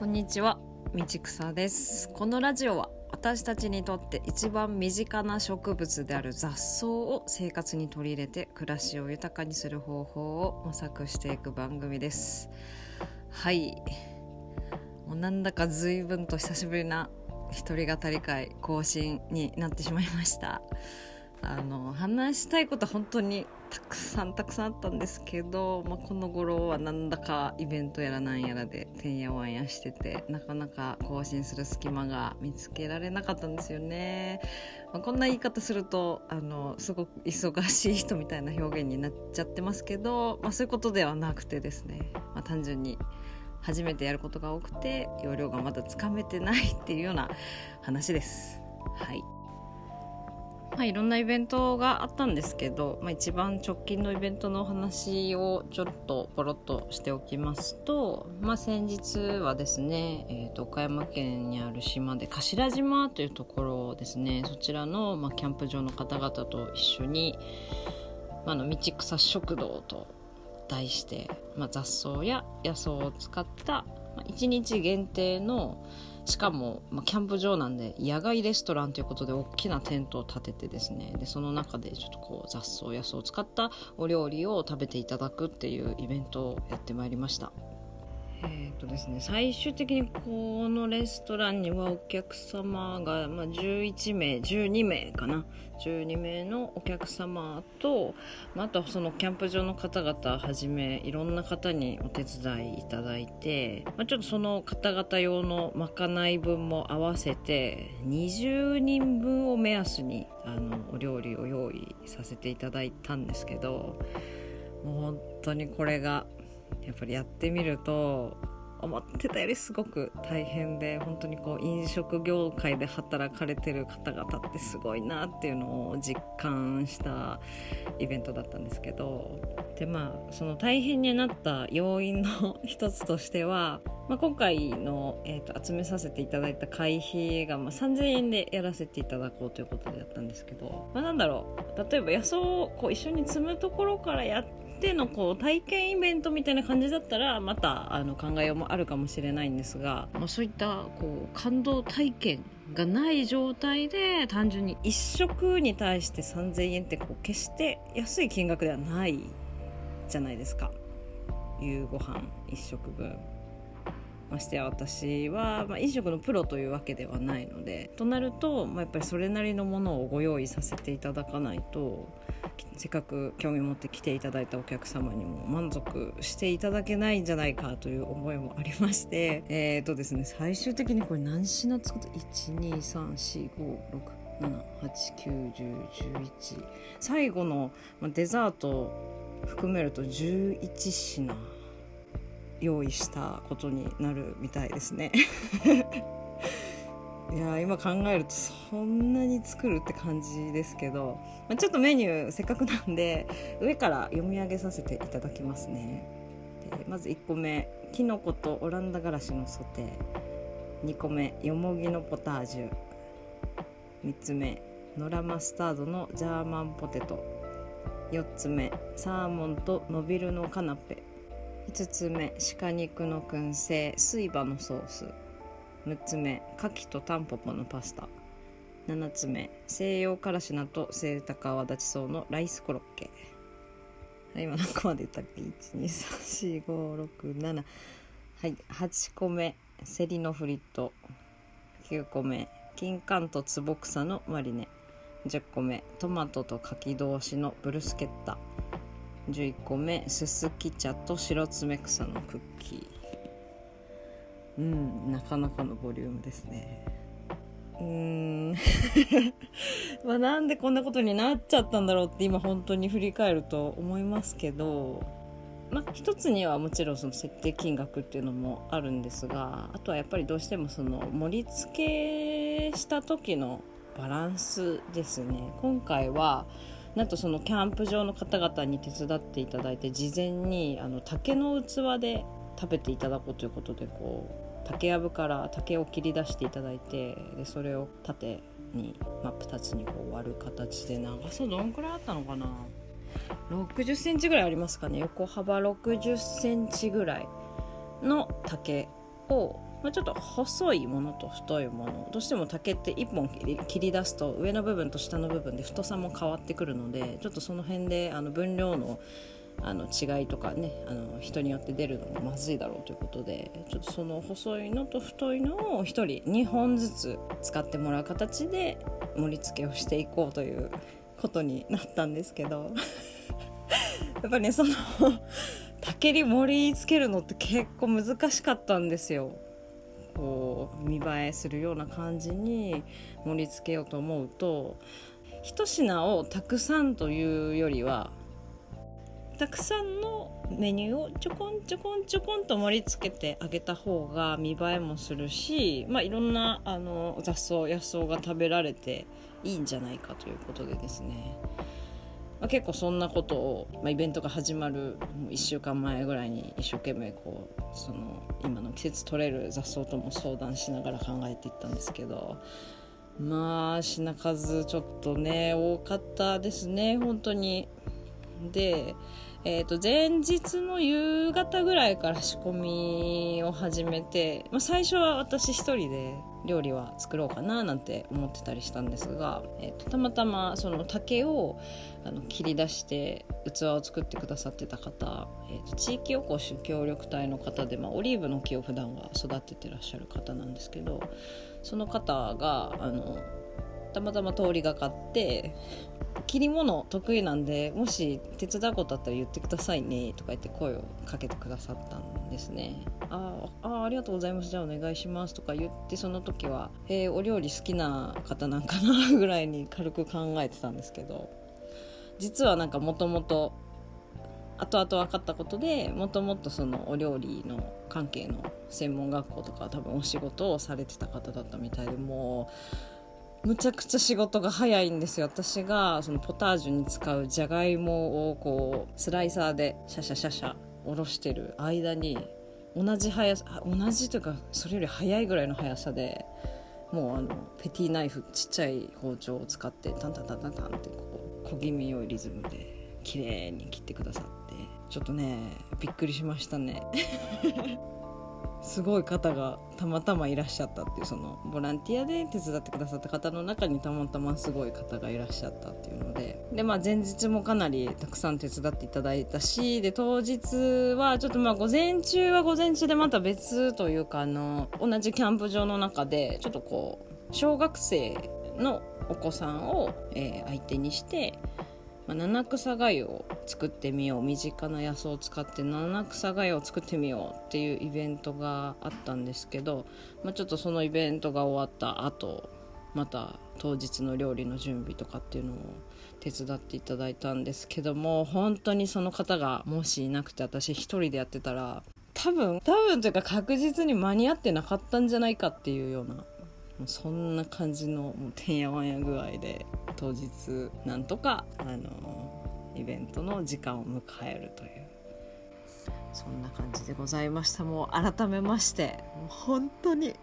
こんにちは道草です。このラジオは私たちにとって一番身近な植物である雑草を生活に取り入れて暮らしを豊かにする方法を模索していく番組です。はい。もうなんだか随分と久しぶりな一人語り会更新になってしまいました。あの話したいこと本当にたくさんたくさんあったんですけど、まあ、この頃はなんだかイベントやらなんやらでてんやわんやしててなかなか更新する隙間が見つけられなかったんですよね、まあ、こんな言い方するとあのすごく忙しい人みたいな表現になっちゃってますけど、まあ、そういうことではなくてですね、まあ、単純に初めてやることが多くて容量がまだつかめてないっていうような話です。はい。まあ、いろんなイベントがあったんですけど、まあ、一番直近のイベントのお話をちょっとポロッとしておきますと、まあ、先日はですね、えーと、岡山県にある島で頭島というところですねそちらの、まあ、キャンプ場の方々と一緒に、まあ、の道草食堂と題して、まあ、雑草や野草を使った、まあ、1日限定のしかも、まあ、キャンプ場なんで野外レストランということで大きなテントを建ててですねでその中でちょっとこう雑草野草を使ったお料理を食べていただくっていうイベントをやってまいりました。えーとですね、最終的にこのレストランにはお客様が、まあ、11名12名かな。12名のお客様と、まあ、あとはそのキャンプ場の方々はじめいろんな方にお手伝いいただいて、まあ、ちょっとその方々用のまかない分も合わせて20人分を目安にあのお料理を用意させていただいたんですけどもう本当にこれがやっぱりやってみると思ってたよりすごく大変で本当にこう飲食業界で働かれてる方々ってすごいなっていうのを実感したイベントだったんですけどでまあその大変になった要因の一つとしては、まあ、今回の、えーと、集めさせていただいた会費が、まあ、3000円でやらせていただこうということでやったんですけど、まあ、なんだろう例えば野草をこう一緒に積むところからやってのこう体験イベントみたいな感じだったらまたあの考えようもあるかもしれないんですが、まあ、そういったこう感動体験がない状態で単純に1食に対して3000円ってこう決して安い金額ではないじゃないですか夕ご飯1食分。ましてや私は、まあ、飲食のプロというわけではないのでとなると、まあ、やっぱりそれなりのものをご用意させていただかないとせっかく興味持って来ていただいたお客様にも満足していただけないんじゃないかという思いもありまして。えっ、ー、とですね最終的にこれ何品作った？1234567891011最後のデザート含めると11品用意したことになるみたいですねいや今考えるとそんなに作るって感じですけど、まあ、ちょっとメニューせっかくなんで上から読み上げさせていただきますね。まず1個目きのことオランダガラシのソテー。2個目よもぎのポタージュ。3つ目ノラマスタードのジャーマンポテト。4つ目サーモンとノビルのカナペ。5つ目鹿肉の燻製水馬のソース。6つ目牡蠣とタンポポのパスタ。7つ目西洋からし菜と清高泡立ちそうのライスコロッケ。今何個まで言ったっけ？1234567はい8個目セリのフリット。9個目金柑と坪草のマリネ。10個目トマトと柿同士のブルスケッタ。11個目すすき茶と白爪草のクッキー。うんなかなかのボリュームですね。うーん。まあなんでこんなことになっちゃったんだろうって今本当に振り返ると思いますけどまあ、一つにはもちろんその設定金額っていうのもあるんですがあとはやっぱりどうしてもその盛り付けした時のバランスですね。今回はなんとそのキャンプ場の方々に手伝っていただいて事前にあの竹の器で食べていただこうということでこう竹やぶから竹を切り出していただいてでそれを縦に真っ二つにこう割る形で長さどんくらいあったのかな？60センチぐらいありますかね。横幅60センチぐらいの竹をまあ、ちょっと細いものと太いものどうしても竹って1本切り切り出すと上の部分と下の部分で太さも変わってくるのでちょっとその辺であの分量のあの違いとかねあの人によって出るのもまずいだろうということでちょっとその細いのと太いのを1人2本ずつ使ってもらう形で盛り付けをしていこうということになったんですけど やっぱりねその竹に盛り付けるのって結構難しかったんですよ。こう見栄えするような感じに盛り付けようと思うと一品をたくさんというよりはたくさんのメニューをちょこんちょこんちょこんと盛り付けてあげた方が見栄えもするし、まあ、いろんなあの雑草野草が食べられていいんじゃないかということでですね、まあ、結構そんなことを、まあ、イベントが始まる1週間前ぐらいに一生懸命こうその今の季節取れる雑草とも相談しながら考えていったんですけどまあ品数ちょっとね多かったですね本当に。でえー、と前日の夕方ぐらいから仕込みを始めて、まあ、最初は私一人で料理は作ろうかななんて思ってたりしたんですが、えー、とたまたまその竹をあの切り出して器を作ってくださってた方、えー、と地域おこし協力隊の方で、まあ、オリーブの木を普段は育ててらっしゃる方なんですけどその方があのたまたま通りがかって切り物得意なんでもし手伝うことあったら言ってくださいねとか言って声をかけてくださったんですね。ああありがとうございます。じゃあお願いします。とか言ってその時は、えー、お料理好きな方なんかな ぐらいに軽く考えてたんですけど。実はなんかもともと後々分かったことでもともとそのお料理の関係の専門学校とか多分お仕事をされてた方だったみたいでもうむちゃくちゃ仕事が早いんですよ。私がそのポタージュに使うじゃがいもをこうスライサーでシャシャシャシャおろしてる間に同じ速さ同じというかそれより早いぐらいの速さでもうあのペティナイフちっちゃい包丁を使ってタンタンタンタンタンってこう小気味良いリズムで綺麗に切ってくださって。ちょっとねびっくりしましたね。すごい方がたまたまいらっしゃったっていうそのボランティアで手伝ってくださった方の中にたまたますごい方がいらっしゃったっていうのでで、まあ、前日もかなりたくさん手伝っていただいたしで当日はちょっとまあ午前中は午前中でまた別というかあの同じキャンプ場の中でちょっとこう小学生のお子さんを、えー、相手にしてまあ、七草がゆを作ってみよう身近な野草を使って七草がゆを作ってみようっていうイベントがあったんですけど、まあ、ちょっとそのイベントが終わった後また当日の料理の準備とかっていうのを手伝っていただいたんですけども本当にその方がもしいなくて私一人でやってたら多分多分というか確実に間に合ってなかったんじゃないかっていうようなそんな感じのもうてんやわんや具合で当日なんとかあのイベントの時間を迎えるという。そんな感じでございました。もう改めましてもう本当に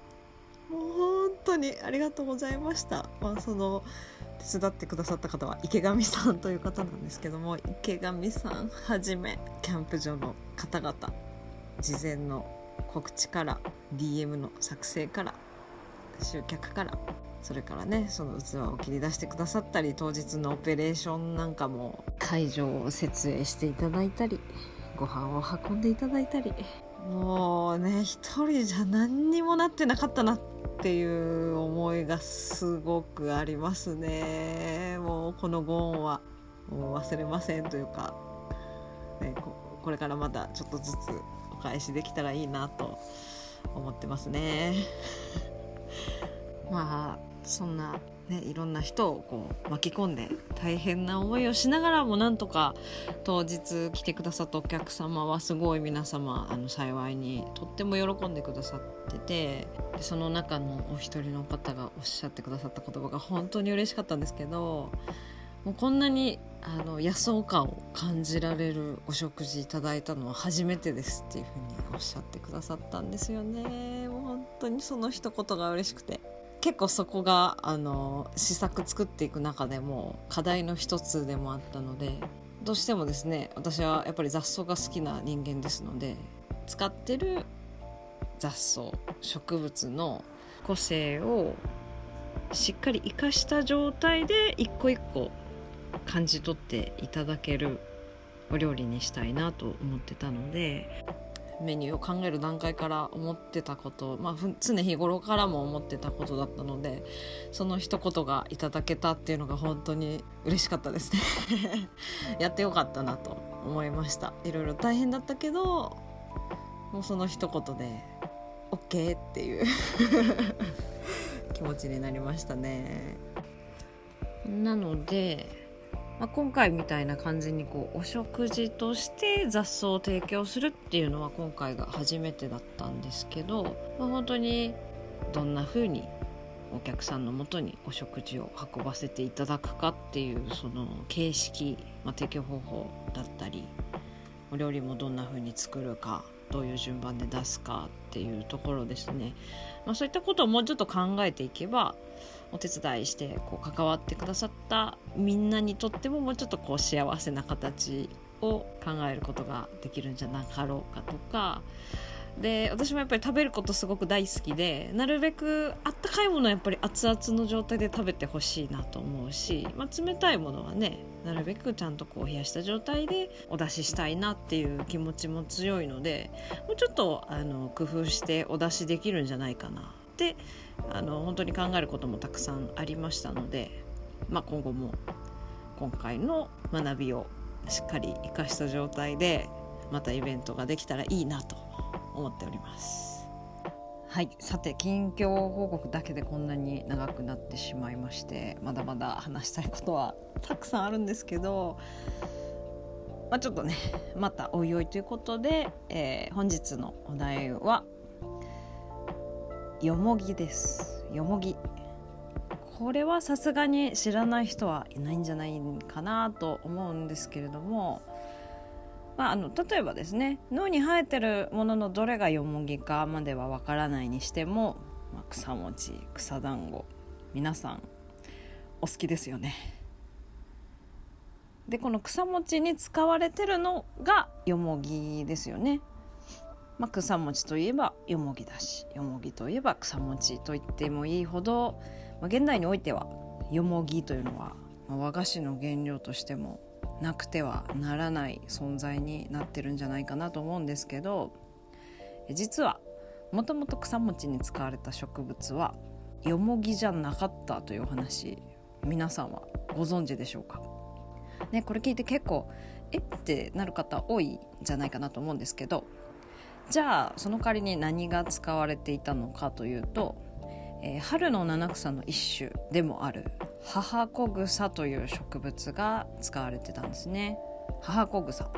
もう本当にありがとうございました、まあ、その手伝ってくださった方は池上さんという方なんですけども池上さんはじめキャンプ場の方々事前の告知から DM の作成から集客からそれからねその器を切り出してくださったり当日のオペレーションなんかも会場を設営していただいたりご飯を運んでいただいたりもうね一人じゃ何にもなってなかったなっていう思いがすごくありますねもうこのご恩はもう忘れませんというか、ね、ここれからまたちょっとずつお返しできたらいいなと思ってますね。まあそんなね、いろんな人をこう巻き込んで大変な思いをしながらもなんとか当日来てくださったお客様はすごい皆様あの幸いにとっても喜んでくださっててでその中のお一人の方がおっしゃってくださった言葉が本当に嬉しかったんですけどもうこんなにあの野草感を感じられるお食事いただいたのは初めてですっていうふうにおっしゃってくださったんですよね。当にその一言が嬉しくて。結構そこがあの試作作っていく中でも課題の一つでもあったのでどうしてもですね私はやっぱり雑草が好きな人間ですので使ってる雑草植物の個性をしっかり生かした状態で一個一個感じ取っていただけるお料理にしたいなと思ってたのでメニューを考える段階から思ってたこと、まあ、常日頃からも思ってたことだったのでその一言がいただけたっていうのが本当に嬉しかったですね。やってよかったなと思いました。いろいろ大変だったけどもうその一言で OK っていう 気持ちになりましたね。なのでまあ、今回みたいな感じにこうお食事として雑草を提供するっていうのは今回が初めてだったんですけど、まあ、本当にどんな風にお客さんのもとにお食事を運ばせていただくかっていうその形式、まあ、提供方法だったりお料理もどんな風に作るかどういう順番で出すかっていうところですね、まあ、そういったことをもうちょっと考えていけばお手伝いしてこう関わってくださったみんなにとってももうちょっとこう幸せな形を考えることができるんじゃなかろうかとか。で私もやっぱり食べることすごく大好きでなるべくあったかいものはやっぱり熱々の状態で食べてほしいなと思うし、まあ、冷たいものはねなるべくちゃんとこう冷やした状態でお出ししたいなっていう気持ちも強いのでもうちょっとあの工夫してお出しできるんじゃないかな。ってあの本当に考えることもたくさんありましたので、まあ、今後も今回の学びをしっかり生かした状態でまたイベントができたらいいなと思っております。はいさて近況報告だけでこんなに長くなってしまいましてまだまだ話したいことはたくさんあるんですけど、まあ、ちょっとねまたおいおいということで、えー、本日のお題はよもぎですよもぎこれはさすがに知らない人はいないんじゃないかなと思うんですけれども、まあ、あの例えばですね脳に生えてるもののどれがよもぎかまではわからないにしても、まあ、草餅草団子皆さんお好きですよね。でこの草餅に使われてるのがよもぎですよね。まあ、草餅といえばよもぎだし。よもぎといえば草餅と言ってもいいほど、まあ、現代においてはよもぎというのは、まあ、和菓子の原料としてもなくてはならない存在になってるんじゃないかなと思うんですけど実はもともと草餅に使われた植物はよもぎじゃなかったというお話皆さんはご存知でしょうか？ね、これ聞いて結構え？ってなる方多いんじゃないかなと思うんですけどじゃあその代わりに何が使われていたのかというと、えー、春の七草の一種でもある母子草という植物が使われてたんですね。母子草、ま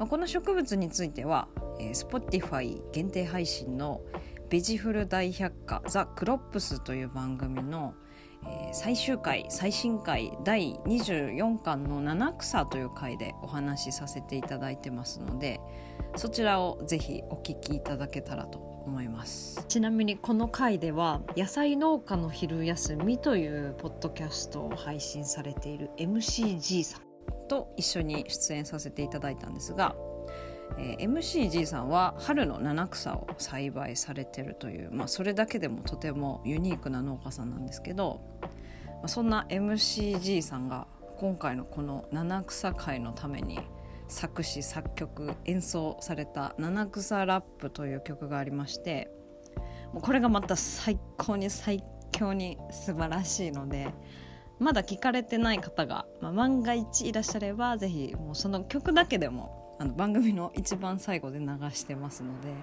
あ、この植物については、えー、Spotify 限定配信の「ベジフル大百科ザ・クロップス」という番組の「、最終回最新回第24巻の七草という回でお話しさせていただいてますのでそちらをぜひお聞きいただけたらと思います。ちなみにこの回では「野菜農家の昼休み」というポッドキャストを配信されている MCG さんと一緒に出演させていただいたんですがえー、MCG さんは春の七草を栽培されてるという、まあ、それだけでもとてもユニークな農家さんなんですけど、まあ、そんな MCG さんが今回のこの七草会のために作詞作曲演奏された「七草ラップ」という曲がありましてもうこれがまた最高に最強に素晴らしいのでまだ聴かれてない方が、まあ、万が一いらっしゃれば是非もうその曲だけでもあの番組の一番最後で流してますので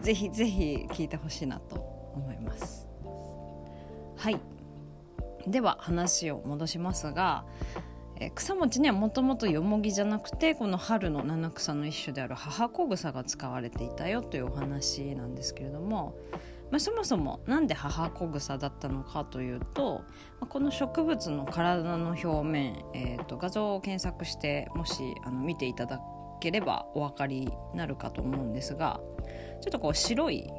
ぜひぜひ聞いてほしいなと思います。はい。では話を戻しますが、え草餅にはもともとよもぎじゃなくてこの春の七草の一種である母子草が使われていたよというお話なんですけれどもまあ、そもそも何で母子草だったのかというと、ま、この植物の体の表面、えーと画像を検索してもしあの見ていただければお分かりになるかと思うんですがちょっとこう白い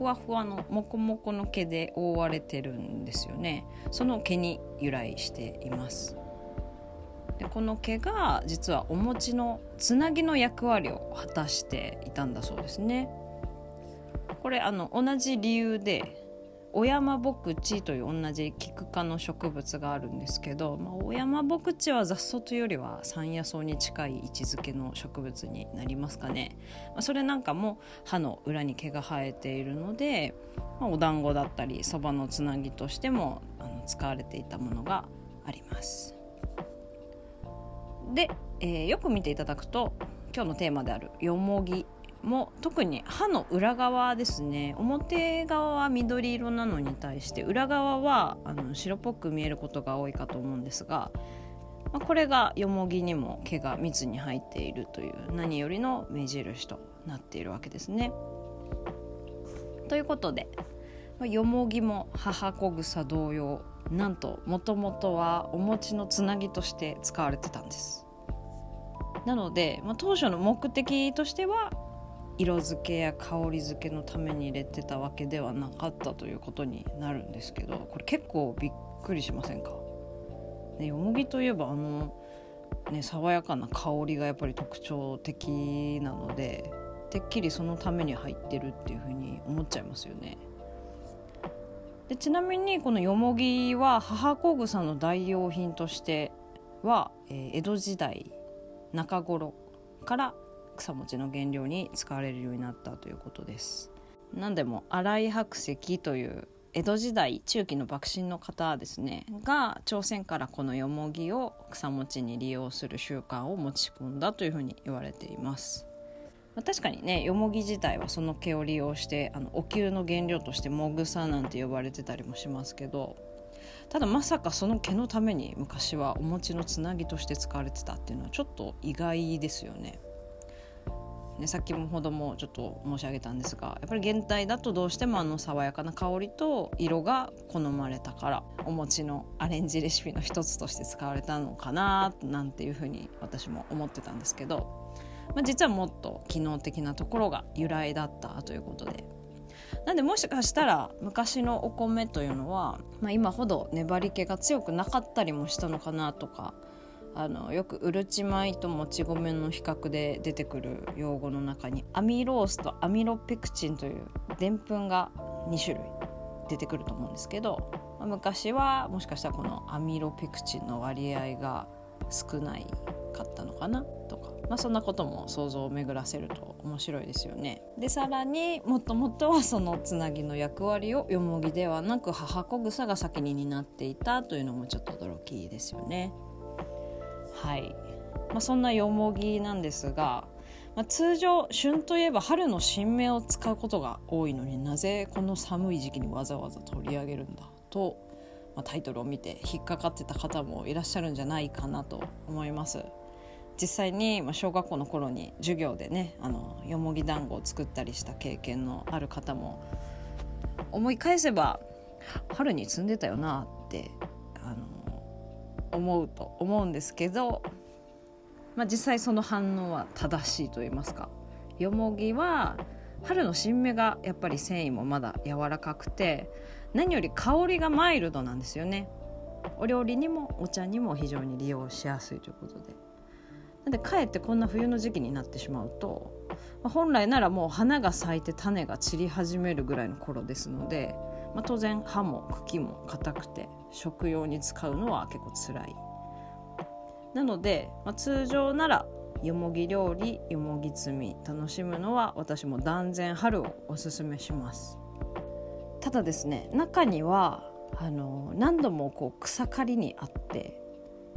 ふわふわのモコモコの毛で覆われてるんですよね。その毛に由来しています。でこの毛が実はお餅のつなぎの役割を果たしていたんだそうですね。これあの同じ理由でオヤマボクチという同じキク科の植物があるんですけど、まあ、オヤマボクチは雑草というよりは山野草に近い位置づけの植物になりますかね、まあ、それなんかも葉の裏に毛が生えているので、まあ、お団子だったりそばのつなぎとしてもあの使われていたものがあります。で、えー、よく見ていただくと今日のテーマであるよもぎも特に歯の裏側ですね表側は緑色なのに対して裏側はあの白っぽく見えることが多いかと思うんですが、まあ、これがよもぎにも毛が密に入っているという何よりの目印となっているわけですね。ということでよもぎも母子草同様なんともともとはお餅のつなぎとして使われてたんです。なので、まあ、当初の目的としては色付けや香り付けのために入れてたわけではなかったということになるんですけどこれ結構びっくりしませんか、ね、よもぎといえばあの、ね、爽やかな香りがやっぱり特徴的なのでてっきりそのために入ってるっていうふうに思っちゃいますよね。でちなみにこのよもぎは母子草の代用品としては、えー、江戸時代中頃から草餅の原料に使われるようになったということです。何でも新井白石という江戸時代中期の幕臣の方ですね。が朝鮮からこのよもぎを草餅に利用する習慣を持ち込んだというふうに言われています。ま確かにねよもぎ自体はその毛を利用してあのお灸の原料としてもぐさなんて呼ばれてたりもしますけどただまさかその毛のために昔はお餅のつなぎとして使われてたっていうのはちょっと意外ですよね。ね、さっきもほどもちょっと申し上げたんですがやっぱり現代だとどうしてもあの爽やかな香りと色が好まれたからお餅のアレンジレシピの一つとして使われたのかななんていうふうに私も思ってたんですけど、まあ、実はもっと機能的なところが由来だったということで。なんでもしかしたら昔のお米というのは、まあ、今ほど粘り気が強くなかったりもしたのかなとかあのよくうるち米ともち米の比較で出てくる用語の中にアミロースとアミロペクチンというでんぷんが2種類出てくると思うんですけど、昔はもしかしたらこのアミロペクチンの割合が少ないかったのかなとか、まあ、そんなことも想像を巡らせると面白いですよね。でさらにもっともっとはそのつなぎの役割をよもぎではなく母子草が先に担っていたというのもちょっと驚きですよね。はい、まあ、そんなよもぎなんですが、まあ、通常旬といえば春の新芽を使うことが多いのになぜこの寒い時期にわざわざ取り上げるんだと、まあ、タイトルを見て引っかかってた方もいらっしゃるんじゃないかなと思います。実際に小学校の頃に授業でねあのよもぎ団子を作ったりした経験のある方も思い返せば春に摘んでたよなってあの思うと思うんですけど、まあ、実際その反応は正しいと言いますか。よもぎは春の新芽がやっぱり繊維もまだ柔らかくて何より香りがマイルドなんですよね。お料理にもお茶にも非常に利用しやすいということで。なんでかえってこんな冬の時期になってしまうと本来ならもう花が咲いて種が散り始めるぐらいの頃ですのでまあ、当然葉も茎も硬くて食用に使うのは結構辛いなので、まあ、通常ならよもぎ料理よもぎ摘み楽しむのは私も断然春をおすすめしますただですね中にはあの何度もこう草刈りにあって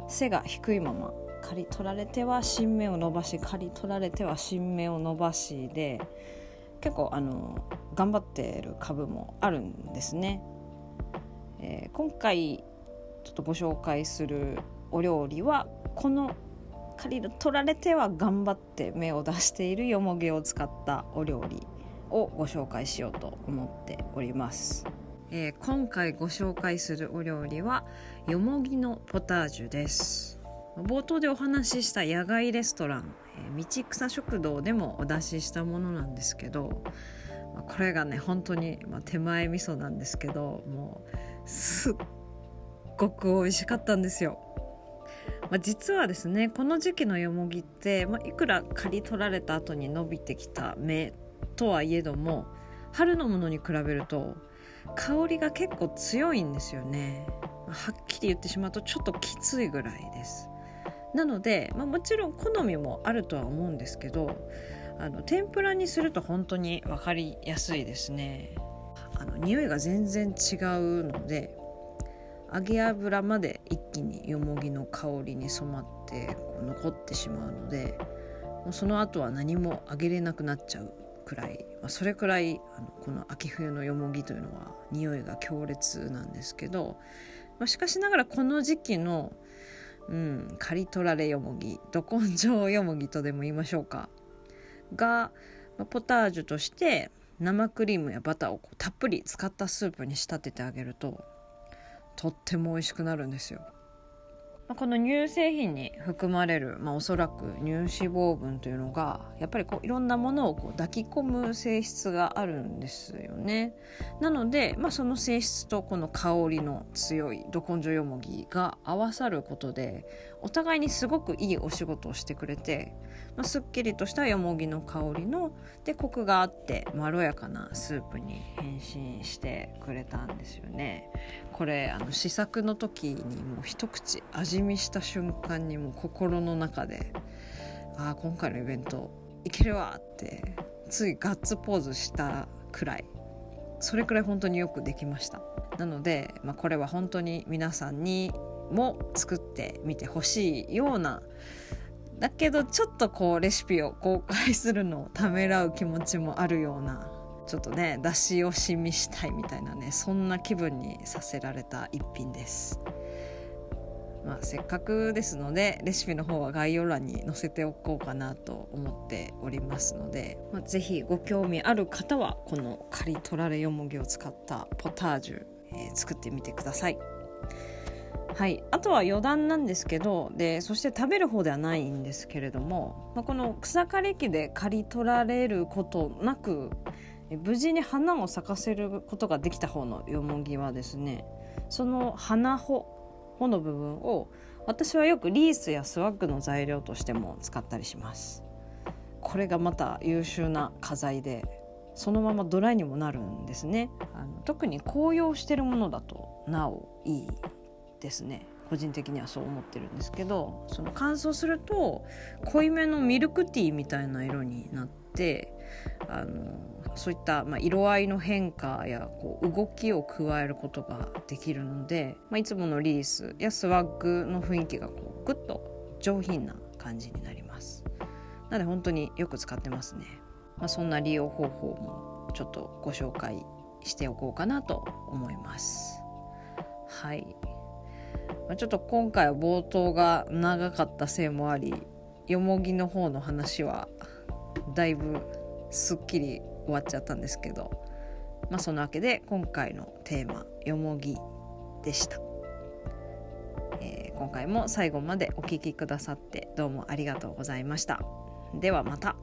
背が低いまま刈り取られては新芽を伸ばし刈り取られては新芽を伸ばしで結構あの頑張ってる株もあるんですね。えー、今回ちょっとご紹介するお料理はこの借りる取られては頑張って芽を出しているよもぎを使ったお料理をご紹介しようと思っております。えー、今回ご紹介するお料理はよもぎのポタージュです冒頭でお話しした野外レストランえ道草食堂でもお出ししたものなんですけどこれがね本当に、まあ、手前味噌なんですけどもうすっごく美味しかったんですよ。まあ、実はですねこの時期のよもぎって、まあ、いくら刈り取られた後に伸びてきた芽とはいえども春のものに比べると香りが結構強いんですよね。はっきり言ってしまうとちょっときついぐらいです。なので、まあ、もちろん好みもあるとは思うんですけどあの天ぷらにすると本当に分かりやすいですね。の匂いが全然違うので揚げ油まで一気によもぎの香りに染まってこう残ってしまうのでもうその後は何も揚げれなくなっちゃうくらい、まあ、それくらいあのこの秋冬のよもぎというのは匂いが強烈なんですけど、まあ、しかしながらこの時期の、うん、刈り取られよもぎど根性よもぎとでも言いましょうか。が、まあ、ポタージュとして生クリームやバターをたっぷり使ったスープに仕立ててあげるととっても美味しくなるんですよ。この乳製品に含まれる、まあ、おそらく乳脂肪分というのがやっぱりこういろんなものをこう抱き込む性質があるんですよね。なので、まあ、その性質とこの香りの強いど根性よもぎが合わさることでお互いにすごくいいお仕事をしてくれてまあ、すっきりとしたよもぎの香りのでコクがあってまろやかなスープに変身してくれたんですよねこれあの試作の時にもう一口味見した瞬間にもう心の中でああ今回のイベントいけるわってついガッツポーズしたくらいそれくらい本当によくできました。なので、まあ、これは本当に皆さんにも作ってみてほしいようなだけどちょっとこうレシピを公開するのをためらう気持ちもあるようなちょっとね出し惜しみしたいみたいなねそんな気分にさせられた一品です。まあ、せっかくですのでレシピの方は概要欄に載せておこうかなと思っておりますので、まあ、ぜひご興味ある方はこの刈り取られよもぎを使ったポタージュ、えー、作ってみてください。はい、あとは余談なんですけどでそして食べる方ではないんですけれども、まあ、この草刈り機で刈り取られることなく無事に花を咲かせることができた方のよもぎはですねその花穂穂の部分を私はよくリースやスワッグの材料としても使ったりします。これがまた優秀な花材でそのままドライにもなるんですね。あの特に紅葉してるものだとなおいいですね。個人的にはそう思ってるんですけどその乾燥すると濃いめのミルクティーみたいな色になってあのそういった、まあ、色合いの変化やこう動きを加えることができるので、まあ、いつものリースやスワッグの雰囲気がこうグッと上品な感じになります。なので本当によく使ってますね、まあ、そんな利用方法もちょっとご紹介しておこうかなと思います。はい。ま、ちょっと今回は冒頭が長かったせいもありよもぎの方の話はだいぶすっきり終わっちゃったんですけどまあそのわけで今回のテーマ「よもぎ」でした、えー、今回も最後までお聴きくださってどうもありがとうございました。ではまた。